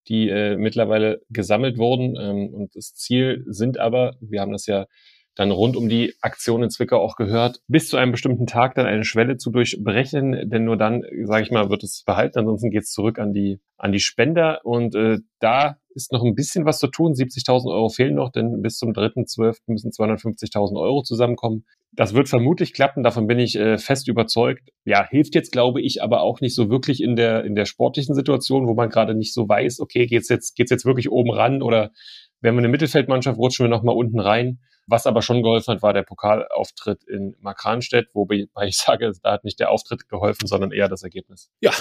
die äh, mittlerweile gesammelt wurden. Ähm, und das Ziel sind aber, wir haben das ja dann rund um die Aktion in Zwickau auch gehört, bis zu einem bestimmten Tag dann eine Schwelle zu durchbrechen, denn nur dann, sage ich mal, wird es behalten, ansonsten geht es zurück an die an die Spender und äh, da ist noch ein bisschen was zu tun. 70.000 Euro fehlen noch, denn bis zum 3.12. müssen 250.000 Euro zusammenkommen. Das wird vermutlich klappen, davon bin ich äh, fest überzeugt. Ja, hilft jetzt, glaube ich, aber auch nicht so wirklich in der, in der sportlichen Situation, wo man gerade nicht so weiß, okay, geht's jetzt, geht's jetzt wirklich oben ran oder wenn wir eine Mittelfeldmannschaft, rutschen wir nochmal unten rein. Was aber schon geholfen hat, war der Pokalauftritt in Makranstedt, wobei ich sage, da hat nicht der Auftritt geholfen, sondern eher das Ergebnis. Ja,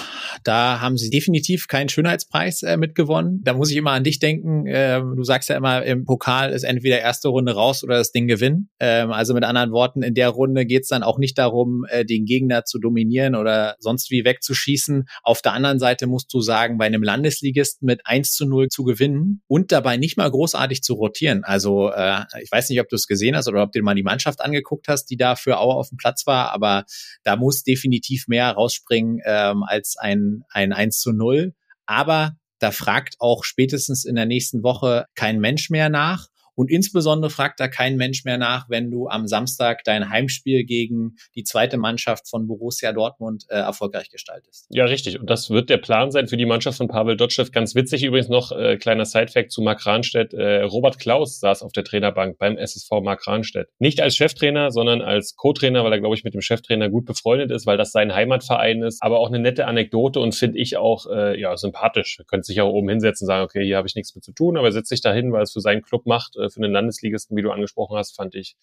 da haben sie definitiv keinen Schönheitspreis äh, mitgewonnen. Da muss ich immer an dich denken. Ähm, du sagst ja immer, im Pokal ist entweder erste Runde raus oder das Ding gewinnen. Ähm, also mit anderen Worten, in der Runde geht es dann auch nicht darum, äh, den Gegner zu dominieren oder sonst wie wegzuschießen. Auf der anderen Seite musst du sagen, bei einem Landesligisten mit 1 zu 0 zu gewinnen und dabei nicht mal großartig zu rotieren. Also äh, ich weiß nicht, ob du es gesehen hast oder ob du mal die Mannschaft angeguckt hast, die da für Auer auf dem Platz war, aber da muss definitiv mehr rausspringen ähm, als ein, ein 1 zu 0. Aber da fragt auch spätestens in der nächsten Woche kein Mensch mehr nach. Und insbesondere fragt da kein Mensch mehr nach, wenn du am Samstag dein Heimspiel gegen die zweite Mannschaft von Borussia Dortmund äh, erfolgreich gestaltest. Ja, richtig. Und das wird der Plan sein für die Mannschaft von Pavel Dotschew. Ganz witzig übrigens noch, äh, kleiner Sidefact zu Mark Rahnstedt. Äh, Robert Klaus saß auf der Trainerbank beim SSV Mark Rahnstedt. Nicht als Cheftrainer, sondern als Co-Trainer, weil er, glaube ich, mit dem Cheftrainer gut befreundet ist, weil das sein Heimatverein ist. Aber auch eine nette Anekdote und finde ich auch äh, ja sympathisch. Könnte sich auch oben hinsetzen und sagen, okay, hier habe ich nichts mit zu tun, aber er setzt sich da hin, weil es für seinen Club macht, äh, für den Landesligisten, wie du angesprochen hast, fand ich,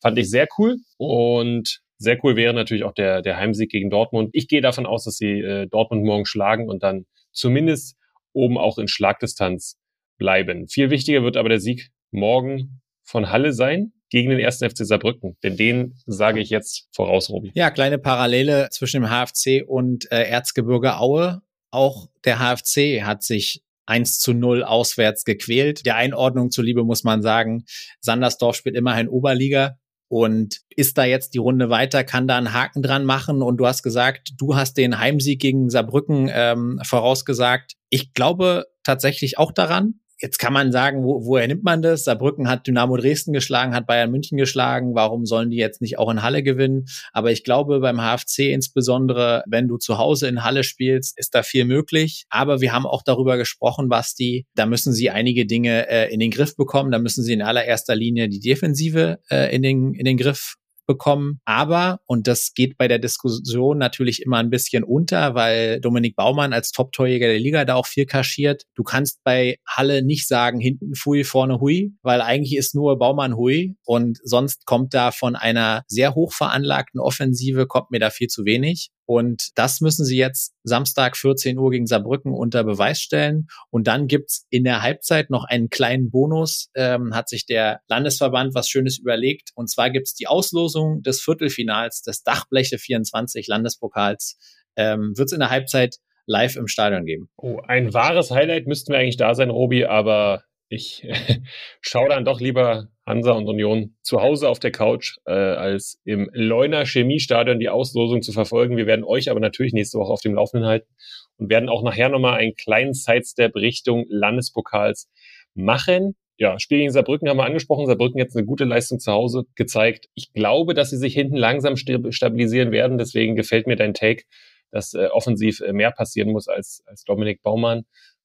fand ich sehr cool. Und sehr cool wäre natürlich auch der, der Heimsieg gegen Dortmund. Ich gehe davon aus, dass sie äh, Dortmund morgen schlagen und dann zumindest oben auch in Schlagdistanz bleiben. Viel wichtiger wird aber der Sieg morgen von Halle sein gegen den ersten FC Saarbrücken. Denn den sage ich jetzt voraus, Robi. Ja, kleine Parallele zwischen dem HFC und äh, Erzgebirge Aue. Auch der HFC hat sich 1 zu 0 auswärts gequält. Der Einordnung zuliebe muss man sagen, Sandersdorf spielt immerhin Oberliga und ist da jetzt die Runde weiter, kann da einen Haken dran machen. Und du hast gesagt, du hast den Heimsieg gegen Saarbrücken ähm, vorausgesagt. Ich glaube tatsächlich auch daran. Jetzt kann man sagen, wo, woher nimmt man das? Saarbrücken hat Dynamo Dresden geschlagen, hat Bayern München geschlagen. Warum sollen die jetzt nicht auch in Halle gewinnen? Aber ich glaube, beim HFC insbesondere, wenn du zu Hause in Halle spielst, ist da viel möglich. Aber wir haben auch darüber gesprochen, Basti, da müssen sie einige Dinge äh, in den Griff bekommen. Da müssen sie in allererster Linie die Defensive äh, in, den, in den Griff bekommen. Aber, und das geht bei der Diskussion natürlich immer ein bisschen unter, weil Dominik Baumann als Top-Torjäger der Liga da auch viel kaschiert. Du kannst bei Halle nicht sagen, hinten Fui, vorne Hui, weil eigentlich ist nur Baumann Hui und sonst kommt da von einer sehr hoch veranlagten Offensive, kommt mir da viel zu wenig. Und das müssen sie jetzt Samstag 14 Uhr gegen Saarbrücken unter Beweis stellen. Und dann gibt's in der Halbzeit noch einen kleinen Bonus, ähm, hat sich der Landesverband was Schönes überlegt. Und zwar gibt's die Auslosung des Viertelfinals des Dachbleche 24 Landespokals. Ähm, wird's in der Halbzeit live im Stadion geben. Oh, ein wahres Highlight müssten wir eigentlich da sein, Robi, aber ich schaue dann doch lieber Hansa und Union zu Hause auf der Couch, äh, als im Leuner Chemiestadion die Auslosung zu verfolgen. Wir werden euch aber natürlich nächste Woche auf dem Laufenden halten und werden auch nachher nochmal einen kleinen Sidestep Richtung Landespokals machen. Ja, Spiel gegen Saarbrücken haben wir angesprochen. Saarbrücken jetzt eine gute Leistung zu Hause gezeigt. Ich glaube, dass sie sich hinten langsam stabilisieren werden. Deswegen gefällt mir dein Take, dass äh, offensiv äh, mehr passieren muss als, als Dominik Baumann.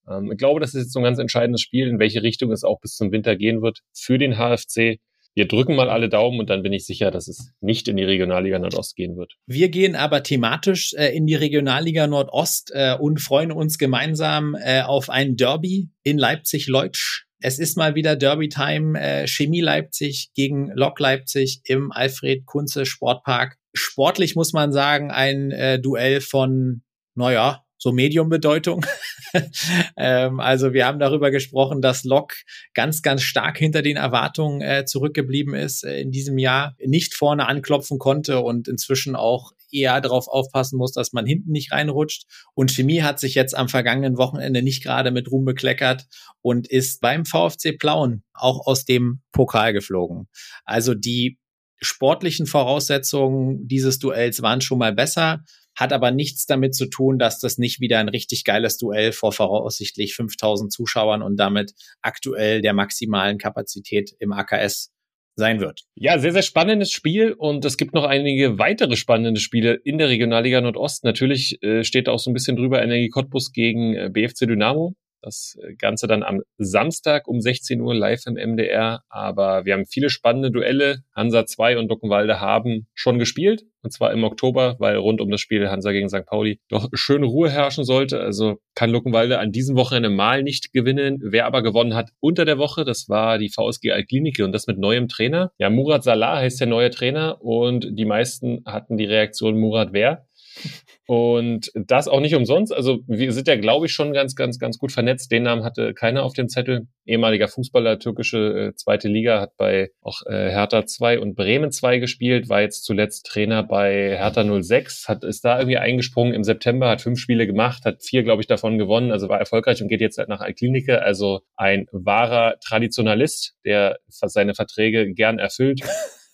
Ähm, ich glaube, das ist jetzt so ein ganz entscheidendes Spiel, in welche Richtung es auch bis zum Winter gehen wird für den HFC. Wir drücken mal alle Daumen und dann bin ich sicher, dass es nicht in die Regionalliga Nordost gehen wird. Wir gehen aber thematisch äh, in die Regionalliga Nordost äh, und freuen uns gemeinsam äh, auf ein Derby in Leipzig-Leutsch. Es ist mal wieder Derby-Time, äh, Chemie Leipzig gegen Lok Leipzig im Alfred Kunze Sportpark. Sportlich muss man sagen, ein äh, Duell von, naja, so Medium-Bedeutung. ähm, also wir haben darüber gesprochen, dass Lok ganz, ganz stark hinter den Erwartungen äh, zurückgeblieben ist äh, in diesem Jahr, nicht vorne anklopfen konnte und inzwischen auch eher darauf aufpassen muss, dass man hinten nicht reinrutscht. Und Chemie hat sich jetzt am vergangenen Wochenende nicht gerade mit Ruhm bekleckert und ist beim VfC Plauen auch aus dem Pokal geflogen. Also die sportlichen Voraussetzungen dieses Duells waren schon mal besser hat aber nichts damit zu tun, dass das nicht wieder ein richtig geiles Duell vor voraussichtlich 5000 Zuschauern und damit aktuell der maximalen Kapazität im AKS sein wird. Ja, sehr, sehr spannendes Spiel und es gibt noch einige weitere spannende Spiele in der Regionalliga Nordost. Natürlich äh, steht auch so ein bisschen drüber Energie Cottbus gegen äh, BFC Dynamo. Das äh, Ganze dann am Samstag um 16 Uhr live im MDR. Aber wir haben viele spannende Duelle. Hansa 2 und Luckenwalde haben schon gespielt. Und zwar im Oktober, weil rund um das Spiel Hansa gegen St. Pauli doch schön Ruhe herrschen sollte. Also kann Luckenwalde an diesem Wochenende mal nicht gewinnen. Wer aber gewonnen hat unter der Woche, das war die VSG Altklinike und das mit neuem Trainer. Ja, Murat Salah heißt der neue Trainer und die meisten hatten die Reaktion Murat wer. Und das auch nicht umsonst. Also wir sind ja, glaube ich, schon ganz, ganz, ganz gut vernetzt. Den Namen hatte keiner auf dem Zettel. Ehemaliger Fußballer, türkische äh, zweite Liga, hat bei auch äh, Hertha 2 und Bremen 2 gespielt, war jetzt zuletzt Trainer bei Hertha 06, hat ist da irgendwie eingesprungen im September, hat fünf Spiele gemacht, hat vier, glaube ich, davon gewonnen, also war erfolgreich und geht jetzt halt nach Altklinike. Also ein wahrer Traditionalist, der seine Verträge gern erfüllt.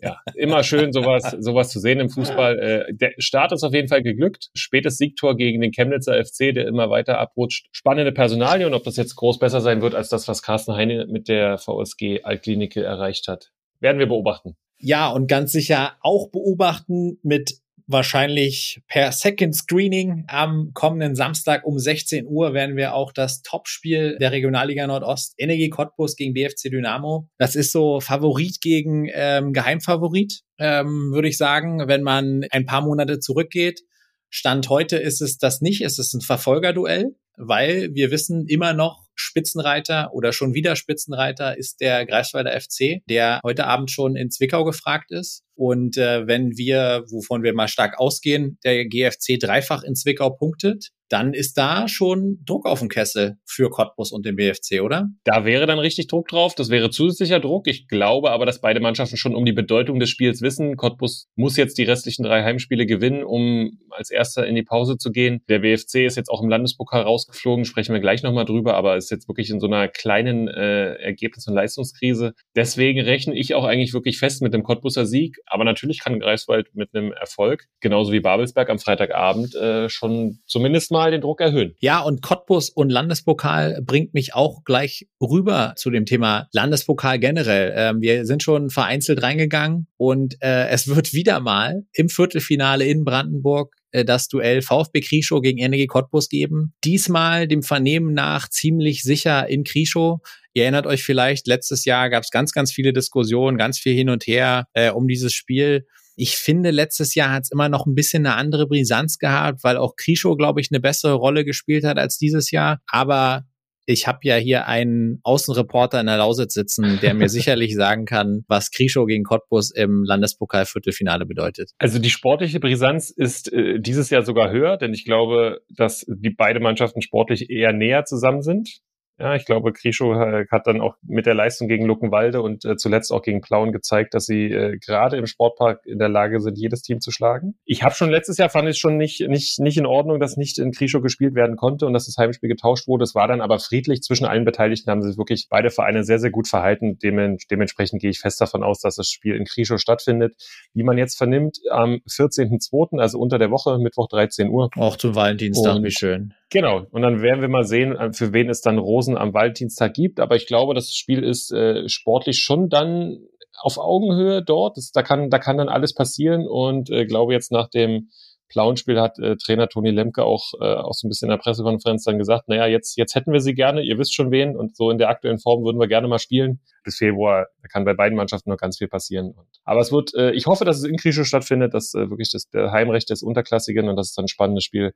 ja, immer schön, sowas, sowas zu sehen im Fußball. Äh, der Start ist auf jeden Fall geglückt. Spätes Siegtor gegen den Chemnitzer FC, der immer weiter abrutscht. Spannende Personalie und ob das jetzt groß besser sein wird als das, was Carsten Heine mit der VSG Altklinike erreicht hat, werden wir beobachten. Ja, und ganz sicher auch beobachten mit wahrscheinlich per Second Screening am kommenden Samstag um 16 Uhr werden wir auch das Topspiel der Regionalliga Nordost Energie Cottbus gegen BFC Dynamo. Das ist so Favorit gegen ähm, Geheimfavorit, ähm, würde ich sagen, wenn man ein paar Monate zurückgeht. Stand heute ist es das nicht, es ist ein Verfolgerduell, weil wir wissen immer noch, Spitzenreiter oder schon wieder Spitzenreiter ist der Greifswalder FC, der heute Abend schon in Zwickau gefragt ist. Und äh, wenn wir, wovon wir mal stark ausgehen, der GFC dreifach in Zwickau punktet, dann ist da schon Druck auf dem Kessel für Cottbus und den BFC, oder? Da wäre dann richtig Druck drauf. Das wäre zusätzlicher Druck. Ich glaube aber, dass beide Mannschaften schon um die Bedeutung des Spiels wissen. Cottbus muss jetzt die restlichen drei Heimspiele gewinnen, um als Erster in die Pause zu gehen. Der BFC ist jetzt auch im Landespokal rausgeflogen, sprechen wir gleich nochmal drüber, aber ist jetzt wirklich in so einer kleinen äh, Ergebnis- und Leistungskrise. Deswegen rechne ich auch eigentlich wirklich fest mit dem Cottbuser Sieg. Aber natürlich kann Greifswald mit einem Erfolg, genauso wie Babelsberg am Freitagabend, äh, schon zumindest mal den Druck erhöhen. Ja, und Cottbus und Landespokal bringt mich auch gleich rüber zu dem Thema Landespokal generell. Ähm, wir sind schon vereinzelt reingegangen und äh, es wird wieder mal im Viertelfinale in Brandenburg äh, das Duell VfB Krischow gegen Energie Cottbus geben. Diesmal dem Vernehmen nach ziemlich sicher in Krischow. Ihr erinnert euch vielleicht, letztes Jahr gab es ganz, ganz viele Diskussionen, ganz viel hin und her äh, um dieses Spiel. Ich finde, letztes Jahr hat es immer noch ein bisschen eine andere Brisanz gehabt, weil auch Krischow, glaube ich, eine bessere Rolle gespielt hat als dieses Jahr. Aber ich habe ja hier einen Außenreporter in der Lausitz sitzen, der mir sicherlich sagen kann, was Krischow gegen Cottbus im Landespokal-Viertelfinale bedeutet. Also die sportliche Brisanz ist äh, dieses Jahr sogar höher, denn ich glaube, dass die beide Mannschaften sportlich eher näher zusammen sind. Ja, ich glaube, Krischow äh, hat dann auch mit der Leistung gegen Luckenwalde und äh, zuletzt auch gegen Plauen gezeigt, dass sie äh, gerade im Sportpark in der Lage sind, jedes Team zu schlagen. Ich habe schon letztes Jahr fand ich schon nicht, nicht, nicht in Ordnung, dass nicht in Krischow gespielt werden konnte und dass das Heimspiel getauscht wurde. Es war dann aber friedlich zwischen allen Beteiligten, haben sich wirklich beide Vereine sehr, sehr gut verhalten. dementsprechend gehe ich fest davon aus, dass das Spiel in Krischow stattfindet. Wie man jetzt vernimmt, am 14.02., also unter der Woche, Mittwoch 13 Uhr. Auch zum Valentinstag, wie schön. Genau. Und dann werden wir mal sehen, äh, für wen es dann Rosen am Valentinstag gibt. Aber ich glaube, das Spiel ist äh, sportlich schon dann auf Augenhöhe dort. Das, da kann, da kann dann alles passieren. Und äh, glaube jetzt nach dem Plauenspiel hat äh, Trainer Toni Lemke auch, äh, auch so ein bisschen in der Pressekonferenz dann gesagt, naja, jetzt, jetzt hätten wir sie gerne, ihr wisst schon wen und so in der aktuellen Form würden wir gerne mal spielen. Bis Februar kann bei beiden Mannschaften noch ganz viel passieren. Und, aber es wird, äh, ich hoffe, dass es in Krische stattfindet, dass äh, wirklich das der Heimrecht des Unterklassigen und dass es dann ein spannendes Spiel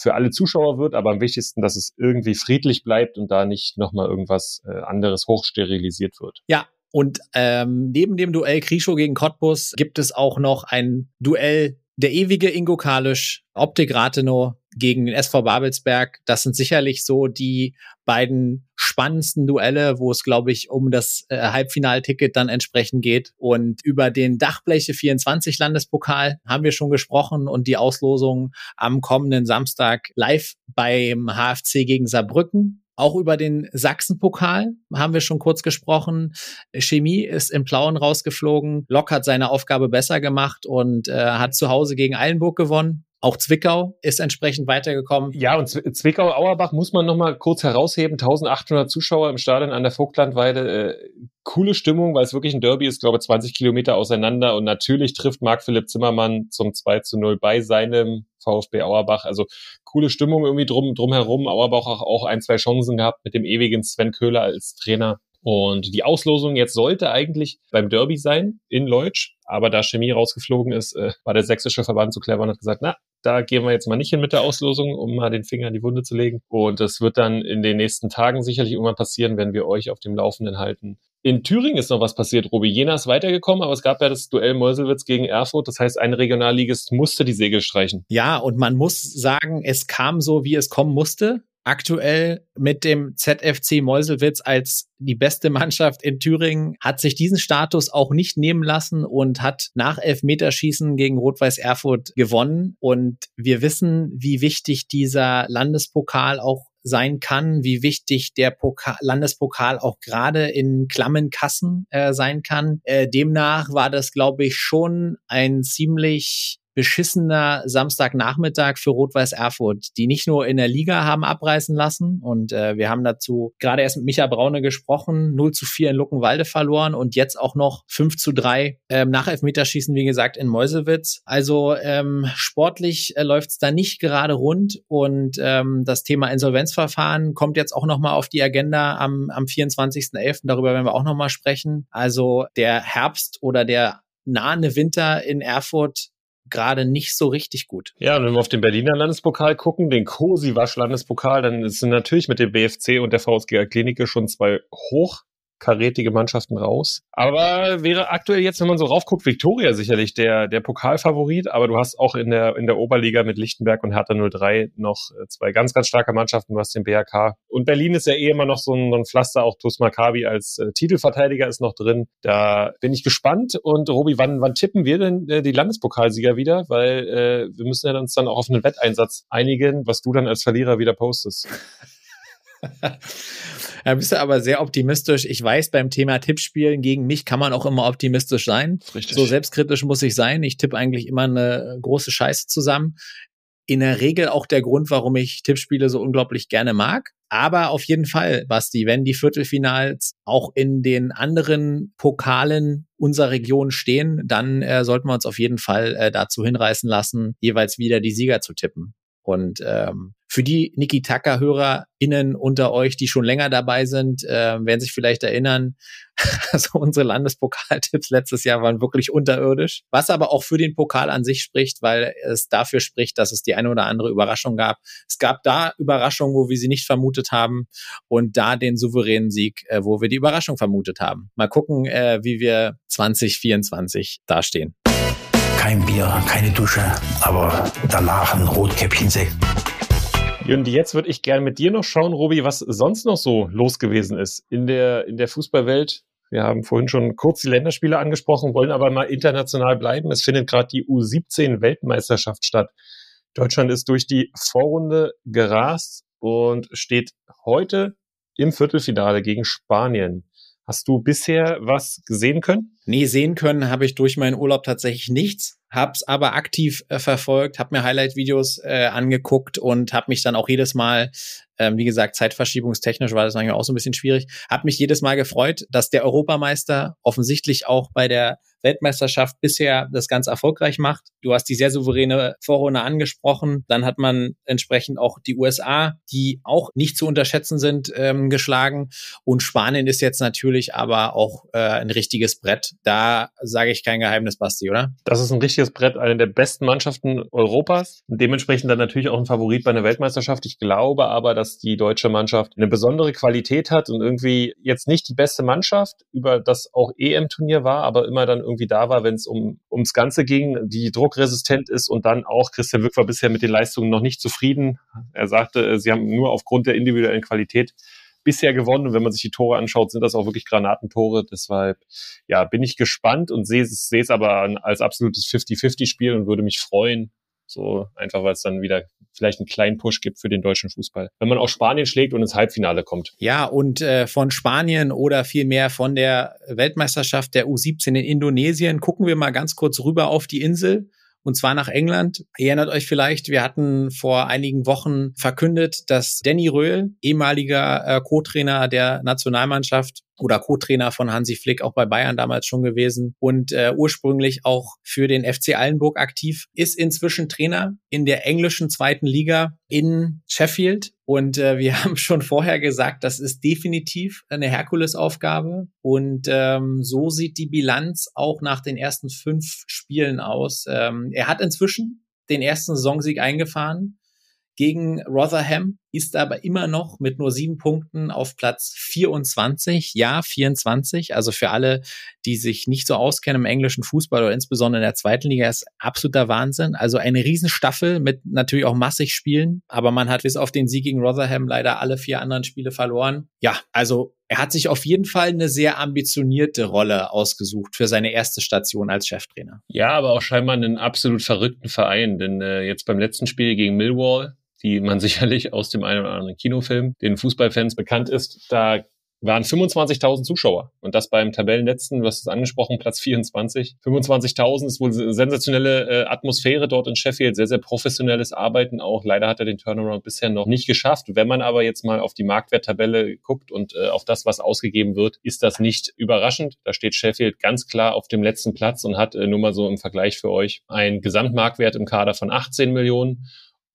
für alle Zuschauer wird, aber am wichtigsten, dass es irgendwie friedlich bleibt und da nicht nochmal irgendwas äh, anderes hochsterilisiert wird. Ja, und ähm, neben dem Duell Krischow gegen Cottbus gibt es auch noch ein Duell der ewige Ingo Kalisch, Optik Rathenow gegen den SV Babelsberg. Das sind sicherlich so die beiden spannendsten Duelle, wo es, glaube ich, um das äh, Halbfinalticket dann entsprechend geht. Und über den Dachbleche 24 Landespokal haben wir schon gesprochen und die Auslosung am kommenden Samstag live beim HFC gegen Saarbrücken. Auch über den Sachsenpokal haben wir schon kurz gesprochen. Chemie ist im Plauen rausgeflogen. Lok hat seine Aufgabe besser gemacht und äh, hat zu Hause gegen Eilenburg gewonnen. Auch Zwickau ist entsprechend weitergekommen. Ja, und Zwickau-Auerbach muss man noch mal kurz herausheben. 1800 Zuschauer im Stadion an der Vogtlandweide. Äh, coole Stimmung, weil es wirklich ein Derby ist, glaube 20 Kilometer auseinander. Und natürlich trifft Marc-Philipp Zimmermann zum 2 zu 0 bei seinem VfB Auerbach. Also coole Stimmung irgendwie drum, drumherum. Auerbach auch ein, zwei Chancen gehabt mit dem ewigen Sven Köhler als Trainer. Und die Auslosung jetzt sollte eigentlich beim Derby sein in Leutsch, aber da Chemie rausgeflogen ist, äh, war der sächsische Verband zu clever und hat gesagt, na, da gehen wir jetzt mal nicht hin mit der Auslosung, um mal den Finger in die Wunde zu legen. Und das wird dann in den nächsten Tagen sicherlich irgendwann passieren, wenn wir euch auf dem Laufenden halten. In Thüringen ist noch was passiert, Robi. Jena ist weitergekommen, aber es gab ja das Duell Meuselwitz gegen Erfurt. Das heißt, ein Regionalligist musste die Segel streichen. Ja, und man muss sagen, es kam so, wie es kommen musste aktuell mit dem ZFC Meuselwitz als die beste Mannschaft in Thüringen, hat sich diesen Status auch nicht nehmen lassen und hat nach Elfmeterschießen gegen Rot-Weiß Erfurt gewonnen. Und wir wissen, wie wichtig dieser Landespokal auch sein kann, wie wichtig der Pokal, Landespokal auch gerade in klammen Kassen äh, sein kann. Äh, demnach war das, glaube ich, schon ein ziemlich beschissener Samstagnachmittag für Rot-Weiß Erfurt, die nicht nur in der Liga haben abreißen lassen und äh, wir haben dazu gerade erst mit Micha Braune gesprochen, 0 zu 4 in Luckenwalde verloren und jetzt auch noch 5 zu 3 ähm, nach Elfmeterschießen, wie gesagt, in Meusewitz. Also ähm, sportlich äh, läuft es da nicht gerade rund und ähm, das Thema Insolvenzverfahren kommt jetzt auch nochmal auf die Agenda am, am 24.11. Darüber werden wir auch nochmal sprechen. Also der Herbst oder der nahende Winter in Erfurt gerade nicht so richtig gut. Ja, und wenn wir auf den Berliner Landespokal gucken, den Cosi-Wasch Landespokal, dann sind natürlich mit dem BFC und der VSG Klinike schon zwei hoch karätige Mannschaften raus. Aber wäre aktuell jetzt, wenn man so raufguckt, Viktoria sicherlich der, der Pokalfavorit, aber du hast auch in der, in der Oberliga mit Lichtenberg und Hertha 03 noch äh, zwei ganz, ganz starke Mannschaften. Du hast den BRK. Und Berlin ist ja eh immer noch so ein, so ein Pflaster, auch TuS Maccabi als äh, Titelverteidiger ist noch drin. Da bin ich gespannt. Und Robi, wann, wann tippen wir denn äh, die Landespokalsieger wieder? Weil äh, wir müssen ja uns dann auch auf einen Wetteinsatz einigen, was du dann als Verlierer wieder postest. Da bist du aber sehr optimistisch. Ich weiß, beim Thema Tippspielen gegen mich kann man auch immer optimistisch sein. Richtig. So selbstkritisch muss ich sein. Ich tippe eigentlich immer eine große Scheiße zusammen. In der Regel auch der Grund, warum ich Tippspiele so unglaublich gerne mag. Aber auf jeden Fall, Basti, wenn die Viertelfinals auch in den anderen Pokalen unserer Region stehen, dann äh, sollten wir uns auf jeden Fall äh, dazu hinreißen lassen, jeweils wieder die Sieger zu tippen. Und ähm, für die Niki Tucker-HörerInnen unter euch, die schon länger dabei sind, äh, werden sich vielleicht erinnern, also unsere Landespokaltipps letztes Jahr waren wirklich unterirdisch. Was aber auch für den Pokal an sich spricht, weil es dafür spricht, dass es die eine oder andere Überraschung gab. Es gab da Überraschungen, wo wir sie nicht vermutet haben und da den souveränen Sieg, äh, wo wir die Überraschung vermutet haben. Mal gucken, äh, wie wir 2024 dastehen kein Bier, keine Dusche, aber danach ein Rotkäppchensekt. Und jetzt würde ich gerne mit dir noch schauen, Robi, was sonst noch so los gewesen ist in der, in der Fußballwelt. Wir haben vorhin schon kurz die Länderspiele angesprochen, wollen aber mal international bleiben. Es findet gerade die U17-Weltmeisterschaft statt. Deutschland ist durch die Vorrunde gerast und steht heute im Viertelfinale gegen Spanien. Hast du bisher was gesehen können? Nee, sehen können habe ich durch meinen Urlaub tatsächlich nichts hab's aber aktiv äh, verfolgt, habe mir Highlight-Videos äh, angeguckt und habe mich dann auch jedes Mal, ähm, wie gesagt, zeitverschiebungstechnisch war das eigentlich auch so ein bisschen schwierig, habe mich jedes Mal gefreut, dass der Europameister offensichtlich auch bei der Weltmeisterschaft bisher das ganz erfolgreich macht. Du hast die sehr souveräne Vorrunde angesprochen. Dann hat man entsprechend auch die USA, die auch nicht zu unterschätzen sind, ähm, geschlagen. Und Spanien ist jetzt natürlich aber auch äh, ein richtiges Brett. Da sage ich kein Geheimnis, Basti, oder? Das ist ein richtiges Brett, eine der besten Mannschaften Europas. Dementsprechend dann natürlich auch ein Favorit bei einer Weltmeisterschaft. Ich glaube aber, dass die deutsche Mannschaft eine besondere Qualität hat und irgendwie jetzt nicht die beste Mannschaft, über das auch EM-Turnier war, aber immer dann irgendwie da war, wenn es um ums Ganze ging, die druckresistent ist und dann auch Christian Wück war bisher mit den Leistungen noch nicht zufrieden. Er sagte, äh, sie haben nur aufgrund der individuellen Qualität bisher gewonnen. Und wenn man sich die Tore anschaut, sind das auch wirklich Granatentore. Deshalb, ja, bin ich gespannt und sehe es, sehe es aber als absolutes 50-50-Spiel und würde mich freuen, so einfach, weil es dann wieder vielleicht einen kleinen Push gibt für den deutschen Fußball. Wenn man auch Spanien schlägt und ins Halbfinale kommt. Ja, und äh, von Spanien oder vielmehr von der Weltmeisterschaft der U17 in Indonesien gucken wir mal ganz kurz rüber auf die Insel und zwar nach England. Ihr erinnert euch vielleicht, wir hatten vor einigen Wochen verkündet, dass Danny Röhl, ehemaliger äh, Co-Trainer der Nationalmannschaft, oder Co-Trainer von Hansi Flick, auch bei Bayern damals schon gewesen und äh, ursprünglich auch für den FC Eilenburg aktiv, ist inzwischen Trainer in der englischen zweiten Liga in Sheffield. Und äh, wir haben schon vorher gesagt, das ist definitiv eine Herkulesaufgabe. Und ähm, so sieht die Bilanz auch nach den ersten fünf Spielen aus. Ähm, er hat inzwischen den ersten Saisonsieg eingefahren gegen Rotherham, ist aber immer noch mit nur sieben Punkten auf Platz 24. Ja, 24. Also für alle, die sich nicht so auskennen im englischen Fußball oder insbesondere in der zweiten Liga, ist absoluter Wahnsinn. Also eine Riesenstaffel mit natürlich auch massig Spielen. Aber man hat bis auf den Sieg gegen Rotherham leider alle vier anderen Spiele verloren. Ja, also er hat sich auf jeden Fall eine sehr ambitionierte Rolle ausgesucht für seine erste Station als Cheftrainer. Ja, aber auch scheinbar einen absolut verrückten Verein, denn äh, jetzt beim letzten Spiel gegen Millwall die man sicherlich aus dem einen oder anderen Kinofilm, den Fußballfans bekannt ist. Da waren 25.000 Zuschauer. Und das beim Tabellenletzten, du hast es angesprochen, Platz 24. 25.000 ist wohl sensationelle äh, Atmosphäre dort in Sheffield, sehr, sehr professionelles Arbeiten auch. Leider hat er den Turnaround bisher noch nicht geschafft. Wenn man aber jetzt mal auf die Marktwerttabelle guckt und äh, auf das, was ausgegeben wird, ist das nicht überraschend. Da steht Sheffield ganz klar auf dem letzten Platz und hat äh, nur mal so im Vergleich für euch einen Gesamtmarktwert im Kader von 18 Millionen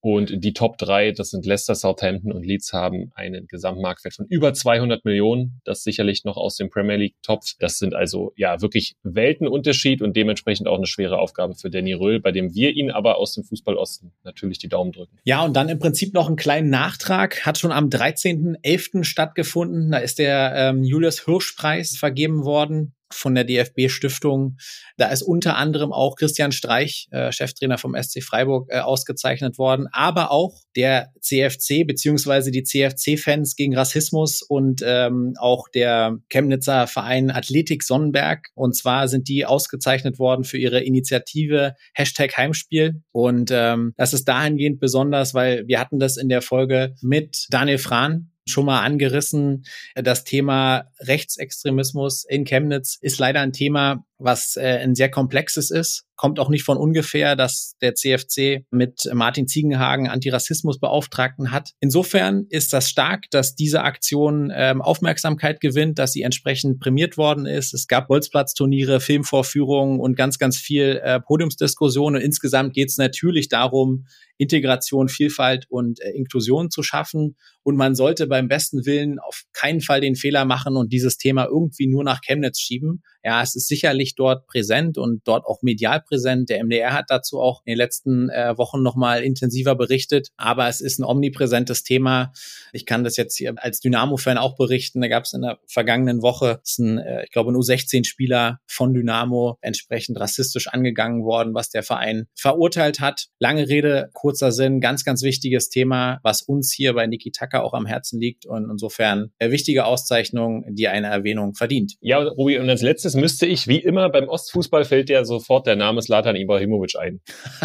und die Top 3, das sind Leicester, Southampton und Leeds, haben einen Gesamtmarktwert von über 200 Millionen. Das sicherlich noch aus dem Premier League Topf. Das sind also ja wirklich Weltenunterschied und dementsprechend auch eine schwere Aufgabe für Danny Röhl, bei dem wir ihn aber aus dem Fußball Osten natürlich die Daumen drücken. Ja, und dann im Prinzip noch einen kleinen Nachtrag. Hat schon am 13.11. stattgefunden. Da ist der ähm, Julius Hirsch Preis vergeben worden von der DFB-Stiftung. Da ist unter anderem auch Christian Streich, äh, Cheftrainer vom SC Freiburg, äh, ausgezeichnet worden, aber auch der CFC beziehungsweise die CFC-Fans gegen Rassismus und ähm, auch der Chemnitzer Verein Athletik Sonnenberg. Und zwar sind die ausgezeichnet worden für ihre Initiative Hashtag Heimspiel. Und ähm, das ist dahingehend besonders, weil wir hatten das in der Folge mit Daniel Frahn, schon mal angerissen. Das Thema Rechtsextremismus in Chemnitz ist leider ein Thema, was äh, ein sehr komplexes ist. Kommt auch nicht von ungefähr, dass der CFC mit Martin Ziegenhagen Antirassismusbeauftragten hat. Insofern ist das stark, dass diese Aktion ähm, Aufmerksamkeit gewinnt, dass sie entsprechend prämiert worden ist. Es gab Bolzplatzturniere, Filmvorführungen und ganz, ganz viel äh, Podiumsdiskussionen. Und insgesamt geht es natürlich darum, Integration, Vielfalt und äh, Inklusion zu schaffen. Und man sollte beim besten Willen auf keinen Fall den Fehler machen und dieses Thema irgendwie nur nach Chemnitz schieben. Ja, es ist sicherlich dort präsent und dort auch medial präsent. Der MDR hat dazu auch in den letzten äh, Wochen nochmal intensiver berichtet. Aber es ist ein omnipräsentes Thema. Ich kann das jetzt hier als Dynamo-Fan auch berichten. Da gab es in der vergangenen Woche, ein, äh, ich glaube, nur 16 Spieler von Dynamo entsprechend rassistisch angegangen worden, was der Verein verurteilt hat. Lange Rede, kurzer Sinn, ganz, ganz wichtiges Thema, was uns hier bei Niki Tucker auch am Herzen liegt und insofern eine wichtige Auszeichnung, die eine Erwähnung verdient. Ja, Rubi, und als letztes müsste ich, wie immer beim Ostfußball, fällt dir sofort der Name Slatan Ibrahimovic ein.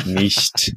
Nicht.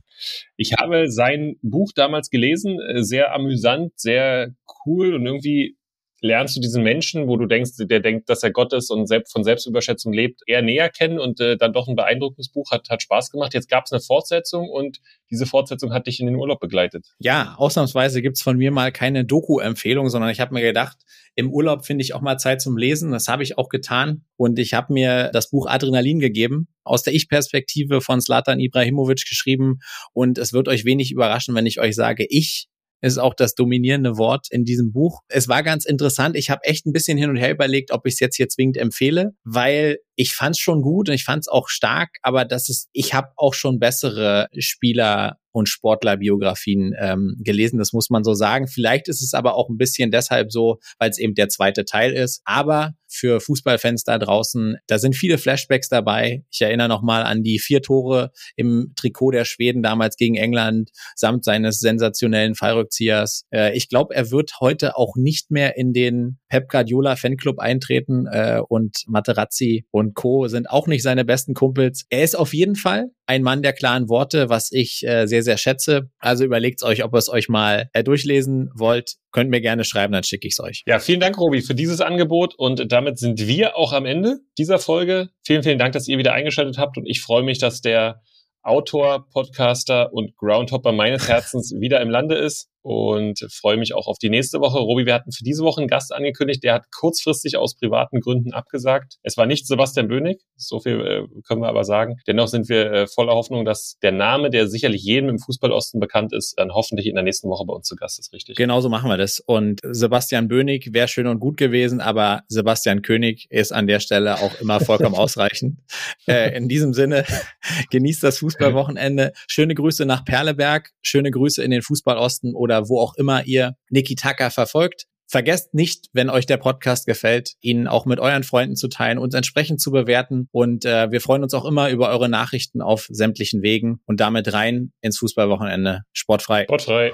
Ich habe sein Buch damals gelesen, äh, sehr amüsant, sehr cool und irgendwie lernst du diesen Menschen, wo du denkst, der denkt, dass er Gott ist und selbst von Selbstüberschätzung lebt, eher näher kennen und äh, dann doch ein beeindruckendes Buch hat, hat Spaß gemacht. Jetzt gab es eine Fortsetzung und diese Fortsetzung hat dich in den Urlaub begleitet. Ja, ausnahmsweise gibt's von mir mal keine Doku-Empfehlung, sondern ich habe mir gedacht, im Urlaub finde ich auch mal Zeit zum Lesen. Das habe ich auch getan und ich habe mir das Buch Adrenalin gegeben, aus der Ich-Perspektive von Slatan Ibrahimovic geschrieben und es wird euch wenig überraschen, wenn ich euch sage, ich ist auch das dominierende Wort in diesem Buch. Es war ganz interessant. Ich habe echt ein bisschen hin und her überlegt, ob ich es jetzt hier zwingend empfehle, weil ich fand es schon gut und ich fand es auch stark, aber das ist, ich habe auch schon bessere Spieler und Sportlerbiografien ähm, gelesen, das muss man so sagen. Vielleicht ist es aber auch ein bisschen deshalb so, weil es eben der zweite Teil ist. Aber für Fußballfans da draußen, da sind viele Flashbacks dabei. Ich erinnere nochmal an die vier Tore im Trikot der Schweden damals gegen England samt seines sensationellen Fallrückziehers. Äh, ich glaube, er wird heute auch nicht mehr in den Pep Guardiola Fanclub eintreten äh, und Materazzi und Co. sind auch nicht seine besten Kumpels. Er ist auf jeden Fall ein Mann der klaren Worte, was ich äh, sehr, sehr schätze. Also überlegt euch, ob ihr es euch mal äh, durchlesen wollt. Könnt mir gerne schreiben, dann schicke ich es euch. Ja, vielen Dank, Robi, für dieses Angebot. Und damit sind wir auch am Ende dieser Folge. Vielen, vielen Dank, dass ihr wieder eingeschaltet habt. Und ich freue mich, dass der Autor, Podcaster und Groundhopper meines Herzens wieder im Lande ist und freue mich auch auf die nächste Woche. Robi, wir hatten für diese Woche einen Gast angekündigt, der hat kurzfristig aus privaten Gründen abgesagt. Es war nicht Sebastian Bönig, so viel äh, können wir aber sagen. Dennoch sind wir äh, voller Hoffnung, dass der Name, der sicherlich jedem im Fußballosten bekannt ist, dann hoffentlich in der nächsten Woche bei uns zu Gast ist, richtig? Genauso machen wir das. Und Sebastian Bönig wäre schön und gut gewesen, aber Sebastian König ist an der Stelle auch immer vollkommen ausreichend. Äh, in diesem Sinne, genießt das Fußballwochenende. Schöne Grüße nach Perleberg, schöne Grüße in den Fußballosten oder oder wo auch immer ihr Niki Tucker verfolgt. Vergesst nicht, wenn euch der Podcast gefällt, ihn auch mit euren Freunden zu teilen und entsprechend zu bewerten. Und äh, wir freuen uns auch immer über eure Nachrichten auf sämtlichen Wegen und damit rein ins Fußballwochenende. Sportfrei. Sportfrei.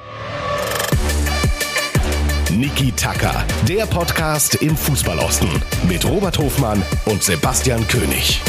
Niki Tacker, der Podcast im Fußballosten mit Robert Hofmann und Sebastian König.